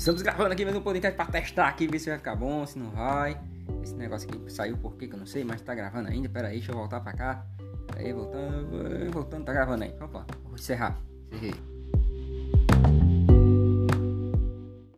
Estamos gravando aqui mais um podcast pra testar aqui, ver se vai ficar bom, se não vai. Esse negócio aqui saiu por quê que eu não sei, mas tá gravando ainda. Pera aí, deixa eu voltar para cá. Pera aí, voltando, voltando, tá gravando aí. Opa, vou encerrar. Encerrei.